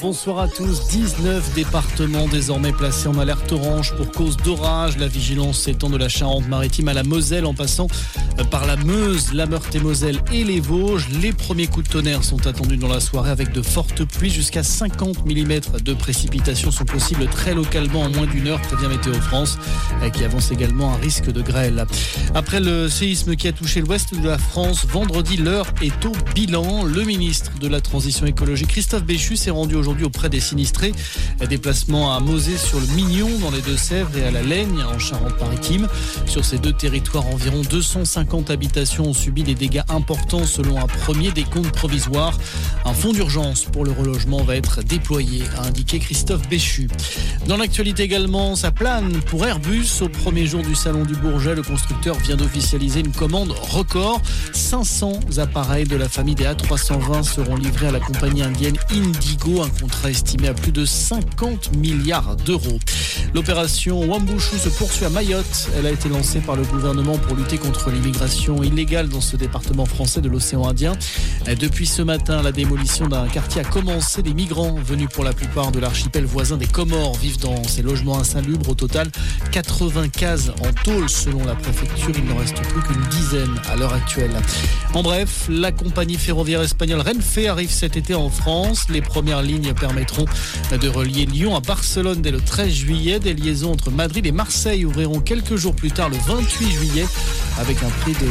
Bonsoir à tous. 19 départements désormais placés en alerte orange pour cause d'orage. La vigilance s'étend de la Charente-Maritime à la Moselle en passant par la Meuse, la Meurthe-et-Moselle et les Vosges. Les premiers coups de tonnerre sont attendus dans la soirée avec de fortes pluies. Jusqu'à 50 mm de précipitations sont possibles très localement en moins d'une heure, prévient Météo France, qui avance également un risque de grêle. Après le séisme qui a touché l'ouest de la France, vendredi, l'heure est au bilan. Le ministre de la Transition Christophe Béchu, s'est rendu aujourd'hui auprès des sinistrés. Déplacement à Mosée sur le Mignon dans les Deux-Sèvres et à la Laigne en Charente-Maritime. Sur ces deux territoires, environ 250 habitations ont subi des dégâts importants selon un premier décompte provisoire. Un fonds d'urgence pour le relogement va être déployé, a indiqué Christophe Béchu. Dans l'actualité également, ça plane pour Airbus. Au premier jour du Salon du Bourget, le constructeur vient d'officialiser une commande record. 500 appareils de la famille des A320 seront livrés à la compagnie indienne Indigo, un contrat estimé à plus de 50 milliards d'euros. L'opération Wambushu se poursuit à Mayotte. Elle a été lancée par le gouvernement pour lutter contre l'immigration illégale dans ce département français de l'océan Indien. Depuis ce matin, la démolition d'un quartier a commencé. Des migrants venus pour la plupart de l'archipel voisin des Comores vivent dans ces logements insalubres. Au total, 80 cases en tôle selon la préfecture. Il n'en reste plus qu'une dizaine à l'heure actuelle. En bref, la compagnie ferroviaire espagnole Renfe arrive cet été en France. Les premières lignes permettront de relier Lyon à Barcelone dès le 13 juillet. Des liaisons entre Madrid et Marseille ouvriront quelques jours plus tard, le 28 juillet, avec un prix de